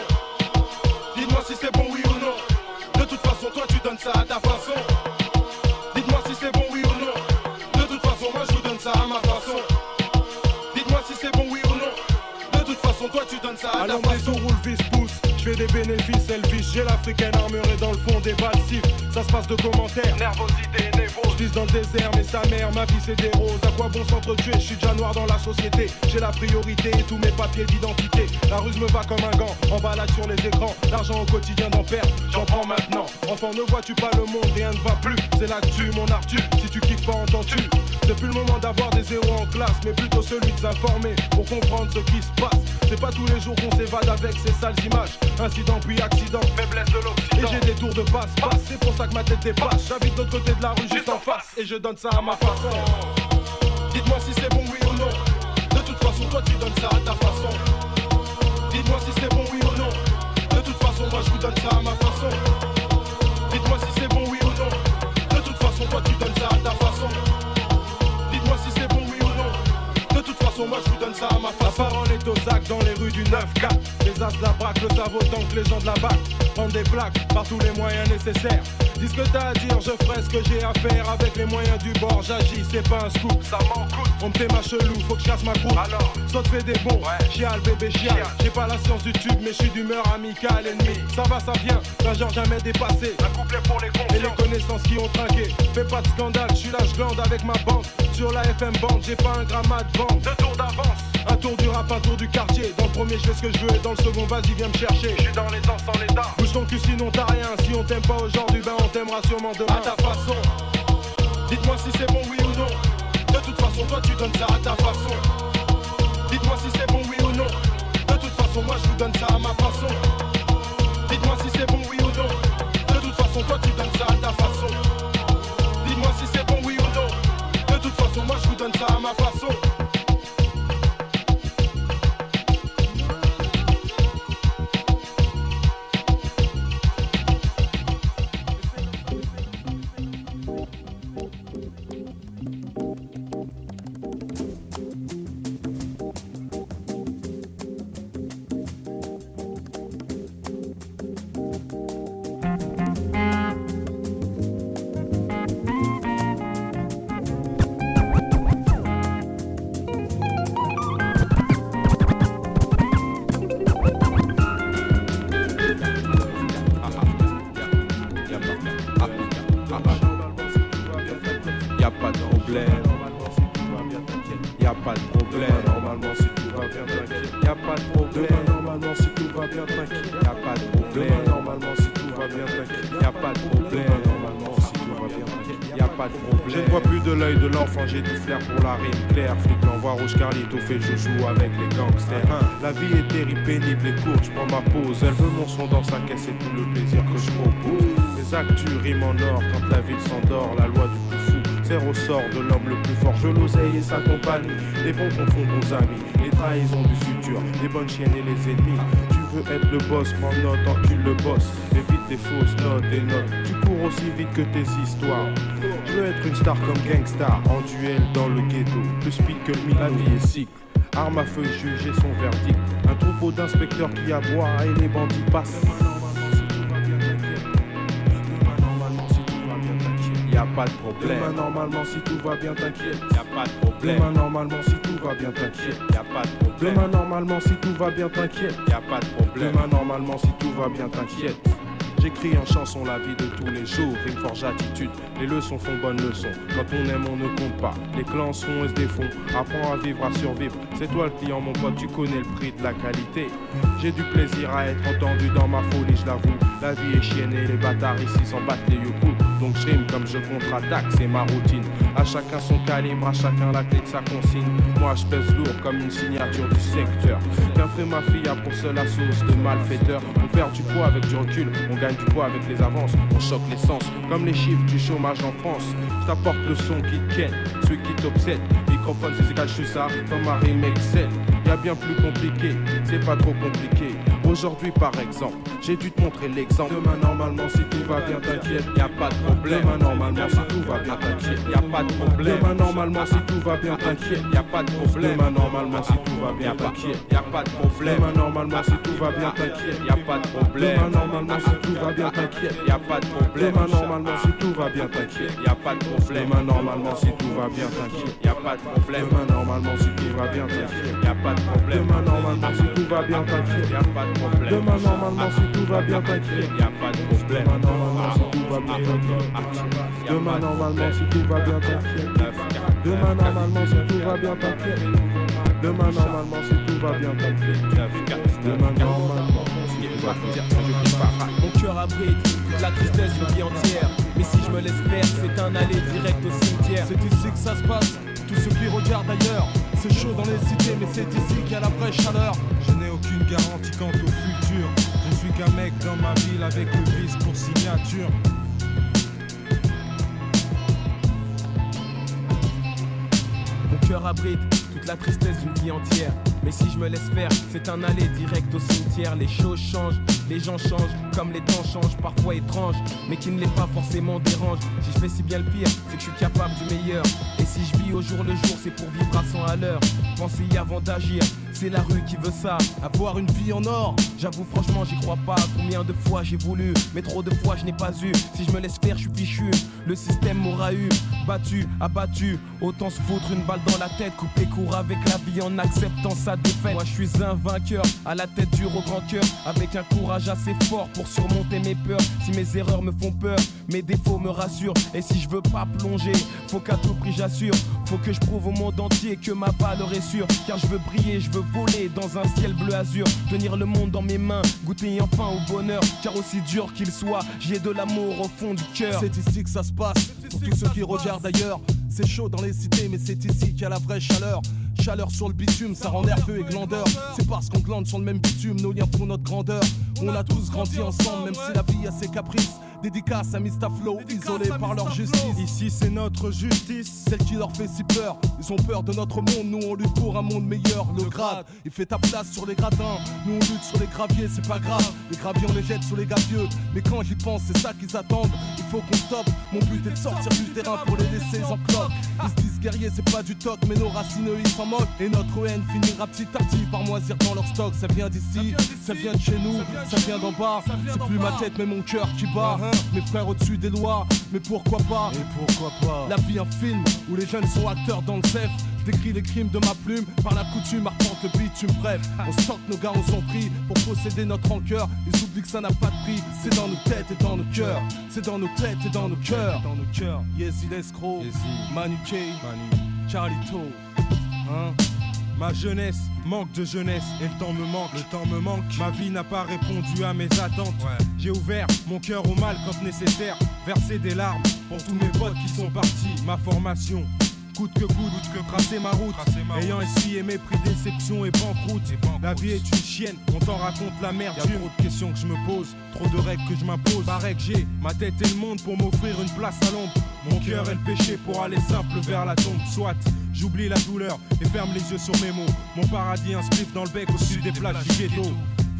Dites-moi si c'est bon, oui ou non. De toute façon, toi tu des bénéfices, Elvis, j'ai l'africaine armurée dans le fond des balles cibles. Ça se passe de commentaires, nervosité, névrose. Je dans le désert, mais sa mère, ma vie c'est des roses. À quoi bon s'entretuer? Je suis déjà noir dans la société. J'ai la priorité et tous mes papiers d'identité. La ruse me va comme un gant, en balade sur les écrans. L'argent au quotidien d'en perdre, j'en prends maintenant. Enfant, ne vois-tu pas le monde, rien ne va plus. C'est là-dessus, mon Arthur. Si tu kiffes pas, entends-tu? C'est plus le moment d'avoir des zéros en classe, mais plutôt celui de s'informer pour comprendre ce qui se passe. C'est pas tous les jours qu'on s'évade avec ces sales images. Incident puis accident, faiblesse de l'Occident. Et j'ai des tours de passe-passe, c'est pour ça que ma tête dépasse. J'habite de l'autre côté de la rue, juste en face. Et je donne ça à ma façon. Dites-moi si c'est bon, oui ou non. De toute façon, toi tu donnes ça à ta façon. Dites-moi si c'est bon, oui ou non. De toute façon, moi je vous donne ça à ma façon. Dites-moi si c'est bon, oui ou non. De toute façon, toi tu donnes ça à ta façon. Façon, moi je vous donne ça à ma façon. La parole est aux actes dans les rues du 9-4. Les as de la braque, le savent autant que les gens de la BAC. Prendre des plaques par tous les moyens nécessaires. Dis ce que t'as à dire, je ferai ce que j'ai à faire avec les moyens du bord. J'agis, c'est pas un scoop, ça m'en coûte. On me fait ma chelou, faut que je casse ma croûte. Alors, saute fait des bons, chial bébé chial. J'ai pas la science du tube, mais je suis d'humeur amicale ennemi. Ça va, ça vient, d'un genre jamais dépassé. Un couplet pour les Et les connaissances qui ont trinqué. Fais pas de scandale, je suis là, je glande avec ma bande. Sur la FM bande, j'ai pas un grammat de vente. Deux tours d'avance. Un tour du rap, un tour du quartier. Dans le premier, je fais ce que je veux et dans le second, vas-y, viens me chercher. Je suis dans les temps sans l'état. Bouge ton cul, sinon t'as rien. Si on t'aime pas aujourd'hui, ben on t'aimera sûrement demain. À ta façon. Dites-moi si c'est bon, oui ou non. De toute façon, toi tu donnes ça à ta façon. Dites-moi si c'est bon, oui ou non. De toute façon, moi je vous donne ça à ma façon. Dites-moi si c'est j'ai du flair pour la rime claire. Flic l'envoie rouge Carlito fait joujou avec les gangsters. La vie est terrible, pénible et courte, je prends ma pause. Elle veut mon son dans sa caisse et tout le plaisir que je propose. Les actus riment en or quand la ville s'endort, la loi du plus fou. Sert au sort de l'homme le plus fort, je l'oseille et sa compagnie. Les bons confondent bons amis, les trahisons du futur, les bonnes chiennes et les ennemis. Tu veux être le boss, prends note, encule le boss. Évite des fausses notes et notes. Tu cours aussi vite que tes histoires. Veux être une star comme Gangstar, en duel dans le ghetto. Plus speed que le mille, la vie est cycle. Arme à feu, juger son verdict. Un troupeau d'inspecteurs qui aboie et les bandits passent. Y a pas de problème. Demain normalement si tout va bien t'inquiète. Y a pas de problème. Demain normalement si tout va bien t'inquiète. Y a pas de problème. Demain normalement si tout va bien t'inquiète. Y a pas de problème. Demain normalement si tout va bien t'inquiète. J'écris en chanson la vie de tous les jours, une forge attitude. Les leçons font bonne leçon. Quand on aime, on ne compte pas. Les clans sont et se défont. Apprends à vivre, à survivre. C'est toi le client, mon pote, tu connais le prix de la qualité. J'ai du plaisir à être entendu dans ma folie, je l'avoue. La vie est chienne et les bâtards ici s'en battent les Donc je rime comme je contre-attaque, c'est ma routine. À chacun son calibre, à chacun la clé de sa consigne. Moi je pèse lourd comme une signature du secteur. Qu'un fait ma fille a pour cela source de malfaiteurs. On perd du poids avec du recul, on gagne du poids avec les avances. On choque l'essence, comme les chiffres du chômage en France. Je t'apporte le son qui te ken, celui qui t'obsède. Microphone, c'est je suis ça, comme ma rime excelle. Y a bien plus compliqué, c'est pas trop compliqué. Aujourd'hui par exemple, j'ai dû te montrer l'exemple. Demain normalement si tout va bien t'inquiète, y a pas de problème. Demain normalement si tout va bien t'inquiète, y a pas de problème. Demain normalement si tout va bien t'inquiète, y a pas de problème. Demain normalement si tout va bien t'inquiète, y a pas de problème. Demain normalement si tout va bien t'inquiète, y a pas de problème. Demain normalement si tout va bien t'inquiète, y a pas de problème. Demain normalement si tout va bien t'inquiète, y a pas de problème. Demain normalement si tout va bien t'inquiète, y a pas de problème. Si tout va bien t'inquiète, y a pas de problème. Si tout va bien t'inquiète, pas de problème. Demain normalement si tout va bien t'inquiète, y a pas de problème. Demain normalement si tout va bien t'inquiète. Demain normalement si tout va bien t'inquiète. Demain normalement si tout va bien t'inquiète. Demain normalement si tout va bien t'inquiète. Demain normalement si tout va bien t'inquiète. Mon cœur abrite toute la tristesse d'une vie entière. Mais si je me laisse faire, c'est un aller direct au cimetière. C'est ici que ça se passe, tous ceux qui regardent ailleurs. C'est chaud dans les cités, mais c'est ici qu'il y a la vraie chaleur. Je n'ai aucune garantie quant au futur. Je suis qu'un mec dans ma ville avec le vice pour signature. Mon cœur abrite toute la tristesse d'une vie entière. Mais si je me laisse faire, c'est un aller direct au cimetière. Les choses changent, les gens changent, comme les temps changent, parfois étranges, mais qui ne l'est pas forcément dérange. Si je fais si bien le pire, c'est que je suis capable du meilleur. Et si je vis au jour le jour, c'est pour vivre à 100 à l'heure. Pensez avant d'agir, c'est la rue qui veut ça. Avoir une vie en or, J'avoue franchement j'y crois pas Combien de fois j'ai voulu Mais trop de fois je n'ai pas eu Si je me laisse faire je suis fichu Le système m'aura eu Battu, abattu Autant se foutre une balle dans la tête Couper court avec la vie en acceptant sa défaite Moi je suis un vainqueur À la tête dure au grand cœur. Avec un courage assez fort pour surmonter mes peurs. Si mes erreurs me font peur Mes défauts me rassurent. Et si je veux pas plonger Faut qu'à tout prix j'assure. Faut que je prouve au monde entier que ma valeur est sûre. Car je veux briller, je veux voler dans un ciel bleu azur. Tenir le monde dans mes mains, goûter enfin au bonheur. Car aussi dur qu'il soit, j'y ai de l'amour au fond du cœur. C'est ici que ça se passe, pour tous ceux qui regardent ailleurs. C'est chaud dans les cités, mais c'est ici qu'il y a la vraie chaleur. Chaleur sur le bitume, ça rend nerveux et glandeur. C'est parce qu'on glande sur le même bitume, nos liens font notre grandeur. On a tous grandi ensemble, même si la vie a ses caprices. Dédicace à Mistaflow, isolés par leur justice. Ici c'est notre justice, celle qui leur fait si peur. Ils ont peur de notre monde, nous on lutte pour un monde meilleur. Le grade, il fait ta place sur les gradins. Nous on lutte sur les graviers, c'est pas grave. Les graviers on les jette sur les gavieux. Mais quand j'y pense, c'est ça qu'ils attendent. Il faut qu'on stoppe. Mon but est de sortir du terrain pour les laisser en cloque. Ils se disent guerriers, c'est pas du toc, mais nos racines ils s'en moquent. Et notre haine finira petit à petit par moisir dans leur stock. Ça vient d'ici, ça vient de chez nous, ça vient d'en bas. C'est plus ma tête, mais mon cœur qui bat. Mes frères au-dessus des lois, mais pourquoi pas? Et pourquoi pas? La vie un film où les jeunes sont acteurs dans le CEF. Décrit les crimes de ma plume, par la coutume, arpente le bitume. Bref, on stocke nos gars, on s'en prie pour posséder notre rancœur. Ils oublient que ça n'a pas de prix, c'est dans nos têtes et dans nos cœurs. C'est dans nos têtes et dans nos cœurs. Dans nos cœurs. Yes, il escroc, Manu K, Charlito. Hein? Ma jeunesse manque de jeunesse et le temps me manque. Le temps me manque. Ma vie n'a pas répondu à mes attentes. J'ai ouvert mon cœur au mal quand nécessaire. Versé des larmes pour tous mes potes qui sont partis. Ma formation coûte que coûte, que tracer ma route. Ayant essuyé mes prix, déception et banqueroute. La vie est une chienne, on t'en raconte la merde. Y'a trop de questions que je me pose, trop de règles que je m'impose. Paraît que j'ai ma tête et le monde pour m'offrir une place à l'ombre. Mon cœur est le péché pour aller simple vers la tombe. Soit j'oublie la douleur et ferme les yeux sur mes mots. Mon paradis, un spliff dans le bec au-dessus des plaques du ghetto.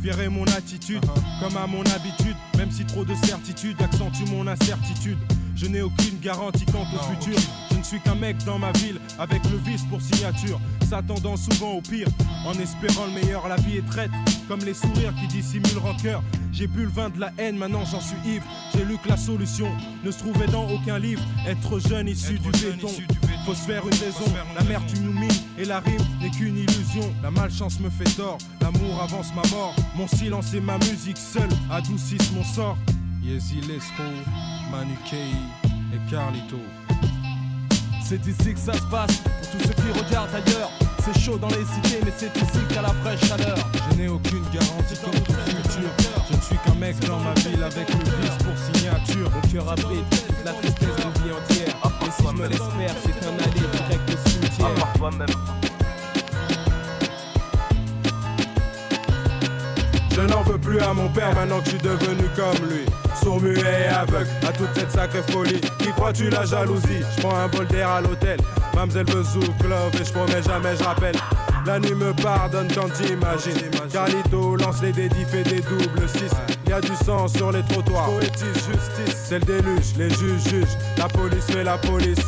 Est mon attitude, comme à mon habitude, même si trop de certitude accentue mon incertitude. Je n'ai aucune garantie quant au futur. Ne suis qu'un mec dans ma ville, avec le vice pour signature, s'attendant souvent au pire, en espérant le meilleur. La vie est traite, comme les sourires qui dissimulent rancœur. J'ai bu le vin de la haine, maintenant j'en suis ivre. J'ai lu que la solution ne se trouvait dans aucun livre. Être jeune issu du béton. Faut se faire une raison. La mer tu nous mines et la rime n'est qu'une illusion. La malchance me fait tort, l'amour avance ma mort. Mon silence et ma musique seule adoucissent mon sort. Yezi Lesco, Manu Kei et Carlito. C'est ici que ça se passe pour tous ceux qui regardent ailleurs. C'est chaud dans les cités, mais c'est ici qu'à la fraîche chaleur. Je n'ai aucune garantie quant au futur. Je ne suis qu'un mec dans ma ville avec le vice pour signature. Mon cœur abrite la tristesse d'une vie entière. Et si je me laisse faire, c'est un aller direct au cimetière. Je n'en veux plus à mon père maintenant que je suis devenu comme lui. Sourd, muet et aveugle à toute cette sacrée folie. Qui crois-tu la jalousie? Je prends un bol d'air à l'hôtel. Mamselle veut Love et je promets jamais je rappelle. La nuit me pardonne quand j'imagine. Carlito lance les dédits, fait des doubles 6. Y a du sang sur les trottoirs. Poétise, justice, c'est le déluge. Les juges jugent, la police fait la police.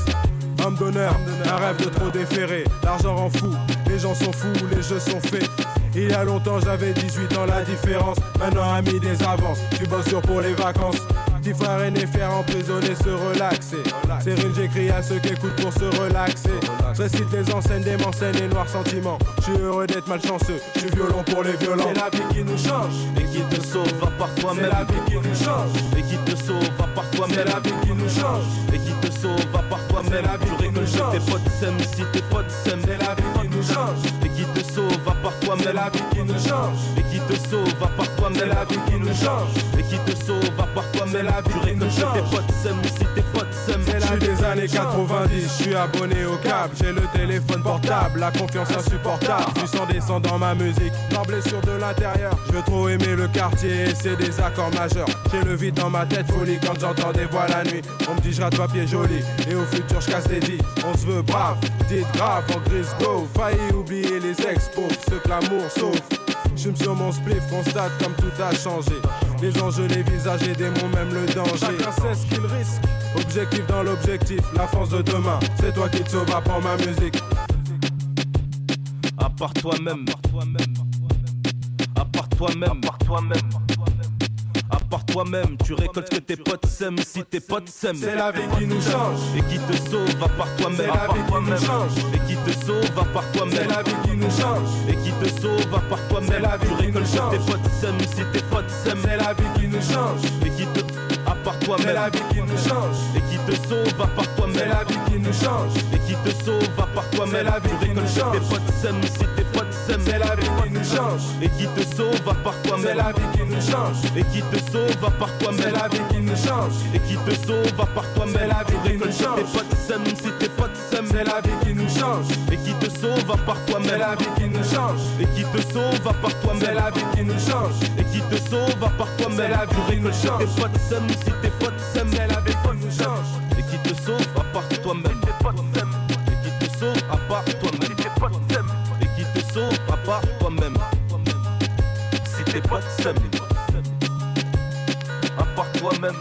Homme d'honneur, un rêve de trop déféré. L'argent rend fou, les gens sont fous, les jeux sont faits. Il y a longtemps j'avais 18 ans la différence Maintenant ami des avances Tu dur pour les vacances Petit frère aîné faire emprisonner se relaxer. C'est j'écris à ceux qui écoutent pour se relaxer. Je récite les enseignes des m'enseignes et noirs sentiments. Je suis heureux d'être malchanceux. Je suis violent pour les violents. C'est la vie qui nous change. Et qui te sauve va par toi-même C'est la vie qui nous change. Et qui te sauve va par toi-même C'est la vie qui nous change. Et qui te sauve va par toi-même C'est la vie qui nous change tes potes s'aiment si tes potes s'aiment C'est la vie qui nous change. Et qui te sauve va par toi-même C'est la vie qui nous change. Et qui te sauve va par toi-même C'est la vie qui nous change. Et qui te sauve va par toi-même C'est la qui nous change. tes potes s'aiment si tes potes s'aiment C'est la des années 90 Je suis abonné au câble. J'ai le téléphone portable La confiance insupportable. Du sang descend dans ma musique Par blessure de l'intérieur. Je veux trop aimer le quartier Et c'est des accords majeurs. J'ai le vide dans ma tête folie Quand j'entends des voix la nuit. On me dit je rate papier joli Et au futur je casse les vies On se veut brave Dites grave en grise go Failli oublier les expos Ce que l'amour sauve je me sur mon spliff, constate comme tout a changé. Les enjeux, les visages et des mots, même le danger. Chacun sait ce qu'il risque. Objectif dans l'objectif, la force de demain. C'est toi qui te sauves, apprends ma musique. À part toi-même. À part toi-même. À part toi-même. À part toi-même, tu récoltes que tes potes s'aiment si tes potes s'aiment. C'est la vie qui nous change. Et qui te sauve, à part toi-même. C'est la vie qui nous change. Et qui te sauve, à part toi-même. C'est la vie qui nous change. Et qui te sauve, à part toi-même. C'est la vie tu qui nous récoltes change. que tes potes s'aiment si tes potes s'aiment. C'est la vie qui nous change. Et qui te. À part toi-même. C'est la vie qui nous change. Et qui te sauve, à part toi-même. C'est la vie qui nous change. Et qui te sauve, à part toi-même. C'est la vie tu qui nous récoltes que change. tes potes s'aiment si tes potes s'aiment. C'est la vie change. Et qui te sauve, à part toi-même. C'est la vie qui nous change. Et qui te sauve, à part toi-même. C'est la vie qui nous change. Et qui te sauve, à part toi-même. C'est la vie qui nous change. tes potes s'aiment si tes potes s'aiment. C'est la vie qui nous change. Et qui te sauve, à part toi-même. C'est la vie qui nous change. Et qui te sauve, à part toi-même. C'est la vie qui nous change. Et qui te sauve, à part toi-même. C'est la vie qui nous change. tes potes s'aiment si tes potes s'aiment. C'est la vie qui nous change. Et qui toi-même. Si tes s'aiment. À toi-même.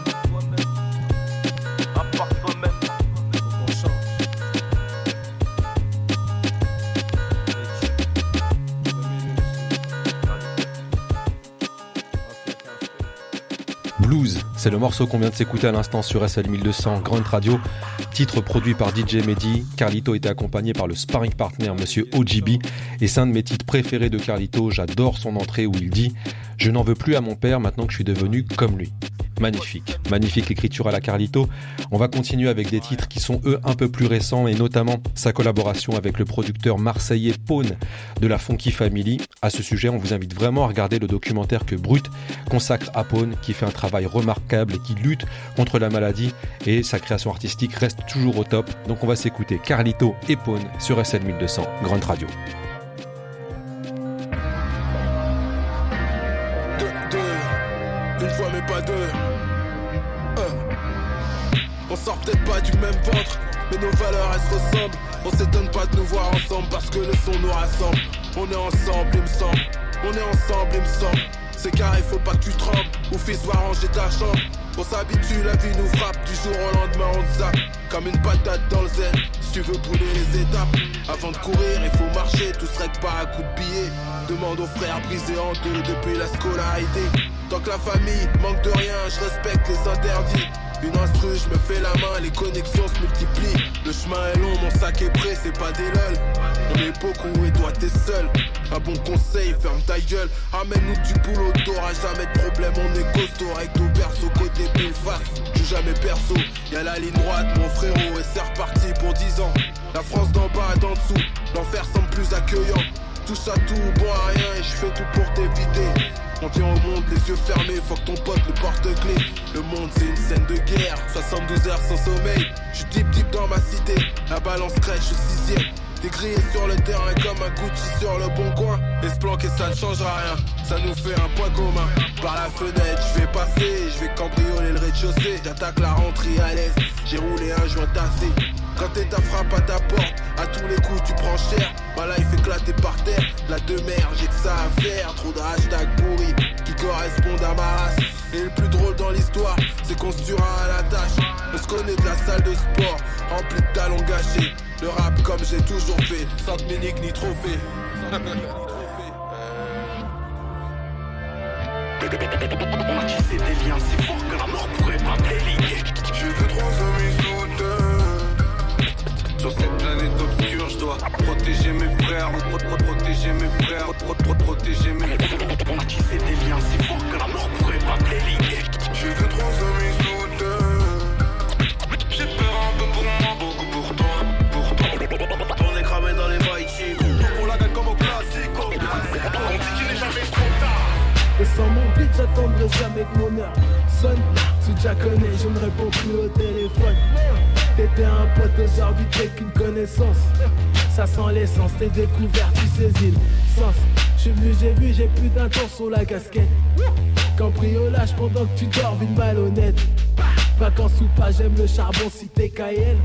Blues, C'est le morceau qu'on vient de s'écouter à l'instant sur SL 1200 Grand Radio. Titre produit par DJ Mehdi. Carlito était accompagné par le sparring partner Monsieur OGB. Et c'est un de mes titres préférés de Carlito. J'adore son entrée où il dit Je n'en veux plus à mon père maintenant que je suis devenu comme lui. Magnifique, magnifique écriture à la Carlito. On va continuer avec des titres qui sont eux un peu plus récents et notamment sa collaboration avec le producteur marseillais Pone de la Funky Family. À ce sujet, on vous invite vraiment à regarder le documentaire que Brut consacre à Pone qui fait un travail remarquable et qui lutte contre la maladie et sa création artistique reste toujours au top. Donc on va s'écouter Carlito et Pone sur SL 1200 Grande Radio. Une fois mais pas deux. On sort peut-être pas du même ventre, mais nos valeurs elles se ressemblent. On s'étonne pas de nous voir ensemble parce que le son nous rassemble. On est ensemble, il me semble. On est ensemble, il me semble. C'est carré, faut pas que tu trembles. Ou fils, va ranger ta chambre. On s'habitue, la vie nous frappe. Du jour au lendemain, on zappe. Comme une patate dans le zen. Si tu veux brûler les étapes, avant de courir, il faut marcher. Tout serait par un coup de billet. Demande aux frères brisés en deux depuis la scolarité. Tant que la famille manque de rien, je respecte les interdits. Une instru, je me fais la main, les connexions se multiplient. Le chemin est long, mon sac est prêt, c'est pas des lol. On est beaucoup et toi t'es seul. Un bon conseil, ferme ta gueule. Ramène-nous du boulot, t'auras jamais de problème. On est costaud, recto, perso, côté face. Joue jamais perso, y'a la ligne droite, mon frérot, et c'est reparti pour 10 ans. La France d'en bas, d'en dessous, l'enfer semble plus accueillant. Touche à tout, bon à rien, et je fais tout pour t'éviter. On tient au monde, les yeux fermés, faut que ton pote le porte-clés. Le monde c'est une scène de guerre, 72 heures sans sommeil. J'suis deep deep dans ma cité, la balance crèche au sixième. T'es grillé sur le terrain comme un Gucci sur le bon coin. Et se planquer ça ne changera rien, ça nous fait un point commun. Par la fenêtre, je vais passer, je vais cambrioler le rez-de-chaussée. J'attaque la rentrée à l'aise, j'ai roulé un joint tassé. Quand t'es ta frappe à ta porte, à tous les coups tu prends cher. Ma life éclatée par terre, la demeure, j'ai que ça à faire. Trop de hashtags pourris qui correspondent à ma race. Et le plus drôle dans l'histoire, c'est qu'on se tuera à la tâche. On se connaît de la salle de sport, remplie de talons gâchés. Le rap comme j'ai toujours fait, sans minique ni trophée. On a tissé des liens si forts que la mort pourrait pas lier. J'ai vu trois amis soudains. Sur cette planète obscure, je dois protéger mes frères, pro pro protéger mes frères, pro pro protéger mes. On a tissé des liens si forts que la mort pourrait pas lier. J'ai vu trois amis Et sans mon beat, j'attendrai jamais que mon heure sonne. Si déjà connais, je ne réponds plus au téléphone. T'étais un pote, aujourd'hui t'es qu'une connaissance. Ça sent l'essence, t'es découvert, tu saisis le sens. J'suis venu, j'ai vu, j'ai plus d'un temps sur la casquette. Cambriolage pendant que tu dors, une malhonnête. Vacances ou pas, j'aime le charbon si t'es Cayenne.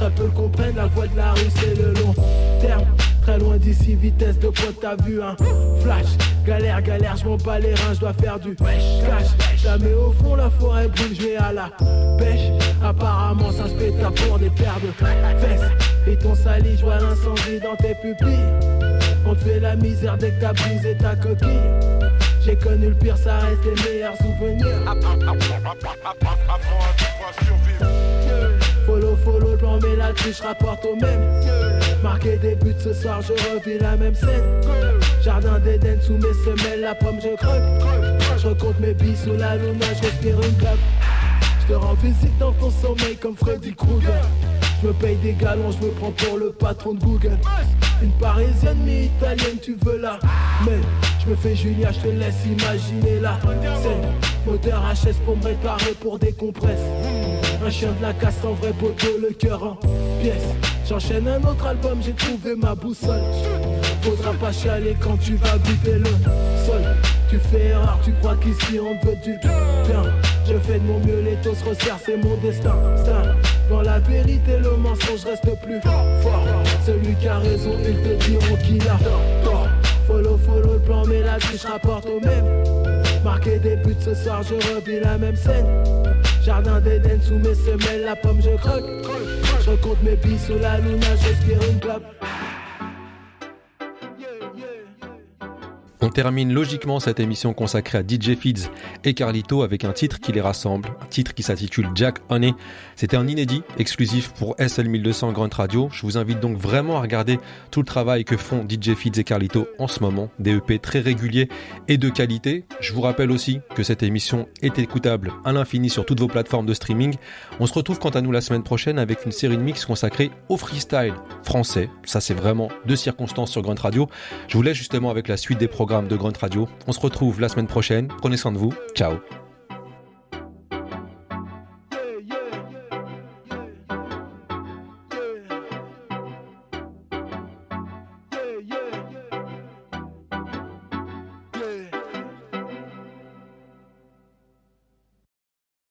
Très peu comprennent, la voie de la rue c'est le long terme. Très loin d'ici, vitesse de pointe, t'as vu un flash. Galère, galère, je m'en bats les reins, je dois faire du cash. Jamais au fond, la forêt brûle, je à la pêche. Apparemment, ça se péta pour des paires de fesses. Et ton sali, je vois l'incendie dans tes pupilles. On te fait la misère dès que t'as brisé ta coquille. J'ai connu le pire, ça reste les meilleurs souvenirs. Follow, follow, plan, mais la rapporte au même. Marqué des buts ce soir, je revis la même scène. Jardin d'Éden sous mes semelles, la pomme je croque. Je recompte mes billes sous la luna, je respire une clope. Je te rends visite dans ton sommeil comme Freddy Krueger. Je me paye des galons, je me prends pour le patron de Google. Une parisienne mais italienne, tu veux la Mais je me fais Julia, je te laisse imaginer la. Moteur HS pour me réparer pour des compresses. Un chien de la casse en vrai poteau, le cœur en pièces. J'enchaîne un autre album, j'ai trouvé ma boussole. Faudra pas chialer quand tu vas buter le sol. Tu fais erreur, tu crois qu'ici on te veut du bien. Je fais de mon mieux, les taux se resserrent, c'est mon destin. Dans la vérité, le mensonge reste plus fort. Celui qui a raison, ils te diront qu'il a tort. Follow, follow le plan, mais la triche rapporte au même. Marqué des buts ce soir, je revis la même scène. Jardin d'Éden sous mes semelles, la pomme je croque. Je recompte mes billes sous la luna, j'espère une clope. On termine logiquement cette émission consacrée à DJ Feeds et Carlito avec un titre qui les rassemble, un titre qui s'intitule Jack Honey. C'était un inédit exclusif pour SL1200 Grunt Radio. Je vous invite donc vraiment à regarder tout le travail que font DJ Feeds et Carlito en ce moment, des EP très réguliers et de qualité. Je vous rappelle aussi que cette émission est écoutable à l'infini sur toutes vos plateformes de streaming. On se retrouve quant à nous la semaine prochaine avec une série de mix consacrée au freestyle français. Ça c'est vraiment de circonstances sur Grunt Radio. Je vous laisse justement avec la suite des programmes de Grunt Radio. On se retrouve la semaine prochaine. Prenez soin de vous. Ciao.